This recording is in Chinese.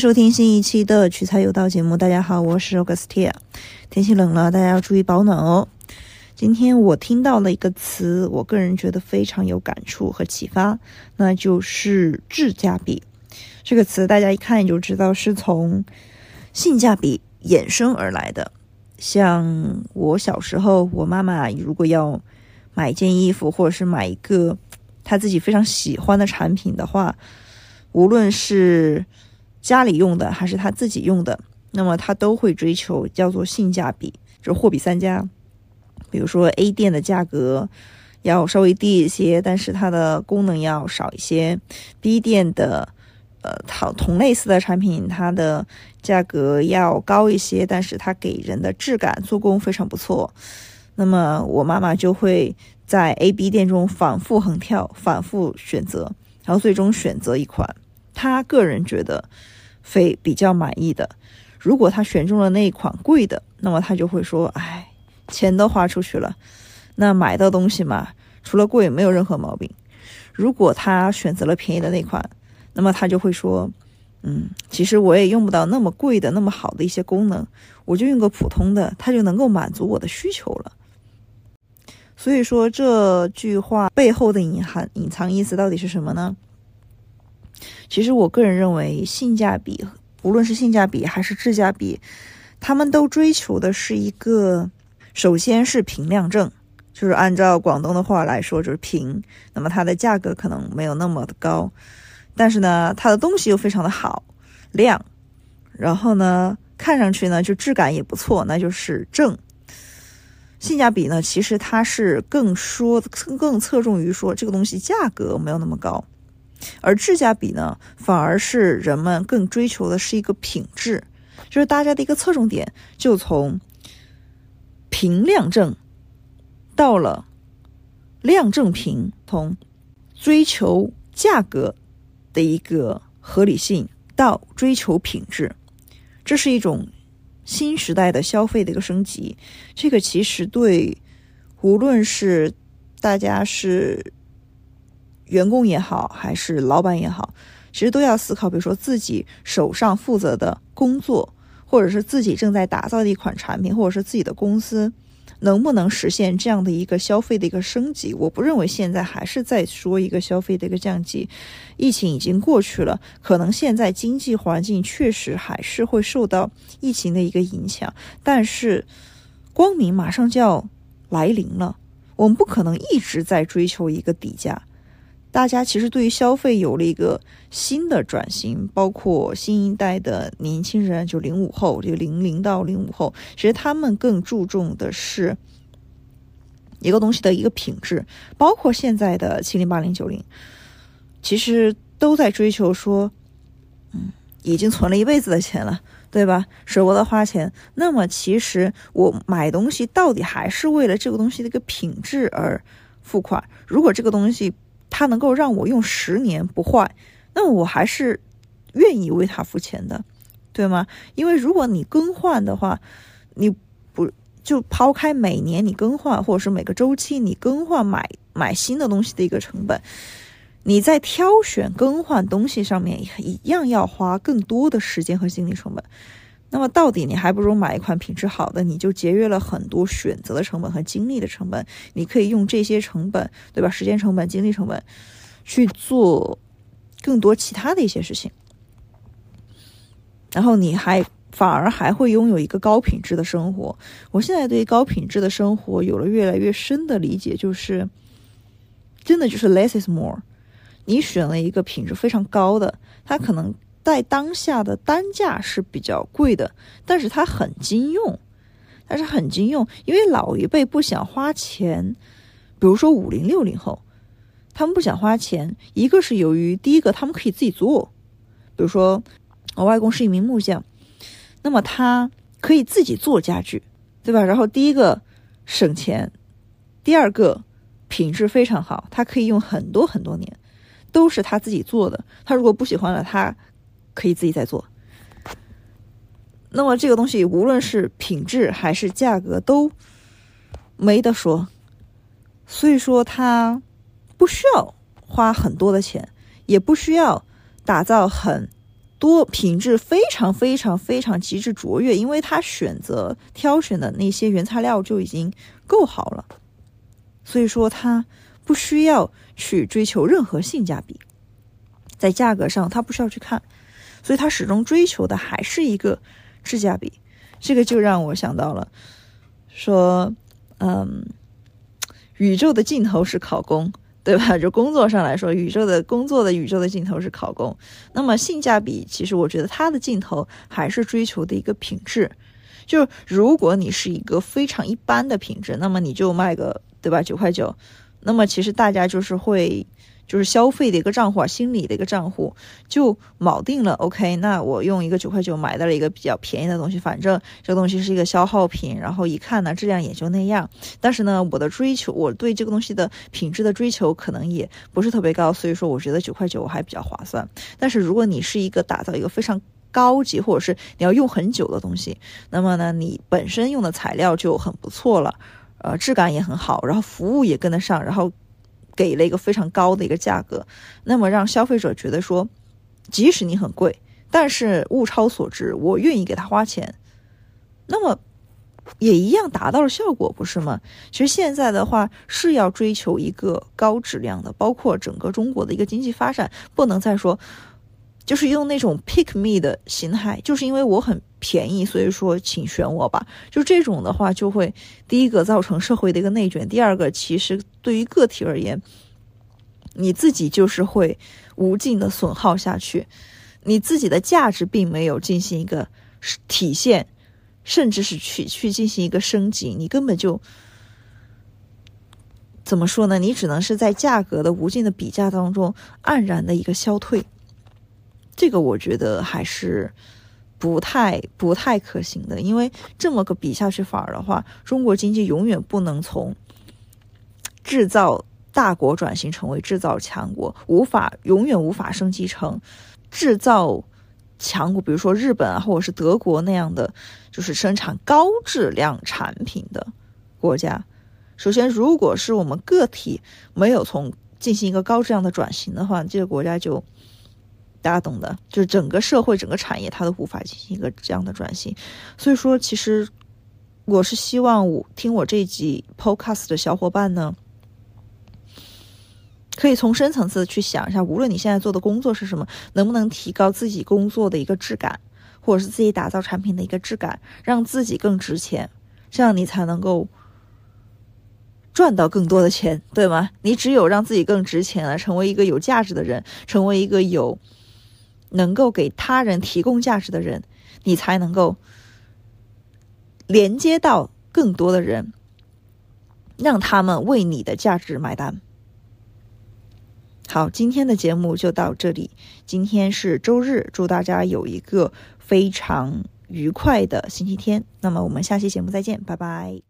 收听新一期的取材有道节目。大家好，我是 Augustia。天气冷了，大家要注意保暖哦。今天我听到了一个词，我个人觉得非常有感触和启发，那就是质价比。这个词大家一看就知道是从性价比衍生而来的。像我小时候，我妈妈如果要买一件衣服，或者是买一个她自己非常喜欢的产品的话，无论是家里用的还是他自己用的，那么他都会追求叫做性价比，就是货比三家。比如说 A 店的价格要稍微低一些，但是它的功能要少一些；B 店的呃同同类似的产品，它的价格要高一些，但是它给人的质感、做工非常不错。那么我妈妈就会在 A、B 店中反复横跳、反复选择，然后最终选择一款他个人觉得非比较满意的。如果他选中了那一款贵的，那么他就会说：“哎。”钱都花出去了，那买的东西嘛，除了贵没有任何毛病。如果他选择了便宜的那款，那么他就会说：“嗯，其实我也用不到那么贵的、那么好的一些功能，我就用个普通的，它就能够满足我的需求了。”所以说这句话背后的隐含、隐藏意思到底是什么呢？其实我个人认为，性价比，无论是性价比还是质价比，他们都追求的是一个。首先是平量正，就是按照广东的话来说，就是平。那么它的价格可能没有那么的高，但是呢，它的东西又非常的好，量。然后呢，看上去呢就质感也不错，那就是正。性价比呢，其实它是更说更侧重于说这个东西价格没有那么高，而质价比呢，反而是人们更追求的是一个品质，就是大家的一个侧重点就从。平量正到了量正平，从追求价格的一个合理性到追求品质，这是一种新时代的消费的一个升级。这个其实对无论是大家是员工也好，还是老板也好，其实都要思考，比如说自己手上负责的工作。或者是自己正在打造的一款产品，或者是自己的公司，能不能实现这样的一个消费的一个升级？我不认为现在还是在说一个消费的一个降级。疫情已经过去了，可能现在经济环境确实还是会受到疫情的一个影响，但是光明马上就要来临了，我们不可能一直在追求一个底价。大家其实对于消费有了一个新的转型，包括新一代的年轻人，就零五后，就零零到零五后，其实他们更注重的是一个东西的一个品质，包括现在的七零八零九零，其实都在追求说，嗯，已经存了一辈子的钱了，对吧？舍不得花钱，那么其实我买东西到底还是为了这个东西的一个品质而付款。如果这个东西，它能够让我用十年不坏，那我还是愿意为它付钱的，对吗？因为如果你更换的话，你不就抛开每年你更换，或者是每个周期你更换买买新的东西的一个成本，你在挑选更换东西上面一样要花更多的时间和精力成本。那么到底你还不如买一款品质好的，你就节约了很多选择的成本和精力的成本。你可以用这些成本，对吧？时间成本、精力成本，去做更多其他的一些事情。然后你还反而还会拥有一个高品质的生活。我现在对高品质的生活有了越来越深的理解，就是真的就是 less is more。你选了一个品质非常高的，它可能。在当下的单价是比较贵的，但是它很经用，它是很经用，因为老一辈不想花钱，比如说五零六零后，他们不想花钱，一个是由于第一个他们可以自己做，比如说我外公是一名木匠，那么他可以自己做家具，对吧？然后第一个省钱，第二个品质非常好，他可以用很多很多年，都是他自己做的。他如果不喜欢了，他。可以自己再做，那么这个东西无论是品质还是价格都没得说，所以说它不需要花很多的钱，也不需要打造很多品质非常非常非常极致卓越，因为他选择挑选的那些原材料就已经够好了，所以说他不需要去追求任何性价比，在价格上他不需要去看，所以他始终追求的还是一个质价比。这个就让我想到了，说，嗯，宇宙的尽头是考公。对吧？就工作上来说，宇宙的工作的宇宙的尽头是考公。那么性价比，其实我觉得它的尽头还是追求的一个品质。就如果你是一个非常一般的品质，那么你就卖个对吧九块九，那么其实大家就是会。就是消费的一个账户啊，心理的一个账户就锚定了。OK，那我用一个九块九买到了一个比较便宜的东西，反正这个东西是一个消耗品，然后一看呢质量也就那样。但是呢，我的追求，我对这个东西的品质的追求可能也不是特别高，所以说我觉得九块九还比较划算。但是如果你是一个打造一个非常高级，或者是你要用很久的东西，那么呢，你本身用的材料就很不错了，呃，质感也很好，然后服务也跟得上，然后。给了一个非常高的一个价格，那么让消费者觉得说，即使你很贵，但是物超所值，我愿意给他花钱，那么也一样达到了效果，不是吗？其实现在的话是要追求一个高质量的，包括整个中国的一个经济发展，不能再说。就是用那种 pick me 的心态，就是因为我很便宜，所以说请选我吧。就这种的话，就会第一个造成社会的一个内卷，第二个其实对于个体而言，你自己就是会无尽的损耗下去，你自己的价值并没有进行一个体现，甚至是去去进行一个升级，你根本就怎么说呢？你只能是在价格的无尽的比价当中黯然的一个消退。这个我觉得还是不太不太可行的，因为这么个比下去反而的话，中国经济永远不能从制造大国转型成为制造强国，无法永远无法升级成制造强国，比如说日本啊，或者是德国那样的，就是生产高质量产品的国家。首先，如果是我们个体没有从进行一个高质量的转型的话，这个国家就。大家懂的，就是整个社会、整个产业，它都无法进行一个这样的转型。所以说，其实我是希望我听我这一集 Podcast 的小伙伴呢，可以从深层次去想一下，无论你现在做的工作是什么，能不能提高自己工作的一个质感，或者是自己打造产品的一个质感，让自己更值钱，这样你才能够赚到更多的钱，对吗？你只有让自己更值钱了，成为一个有价值的人，成为一个有。能够给他人提供价值的人，你才能够连接到更多的人，让他们为你的价值买单。好，今天的节目就到这里。今天是周日，祝大家有一个非常愉快的星期天。那么我们下期节目再见，拜拜。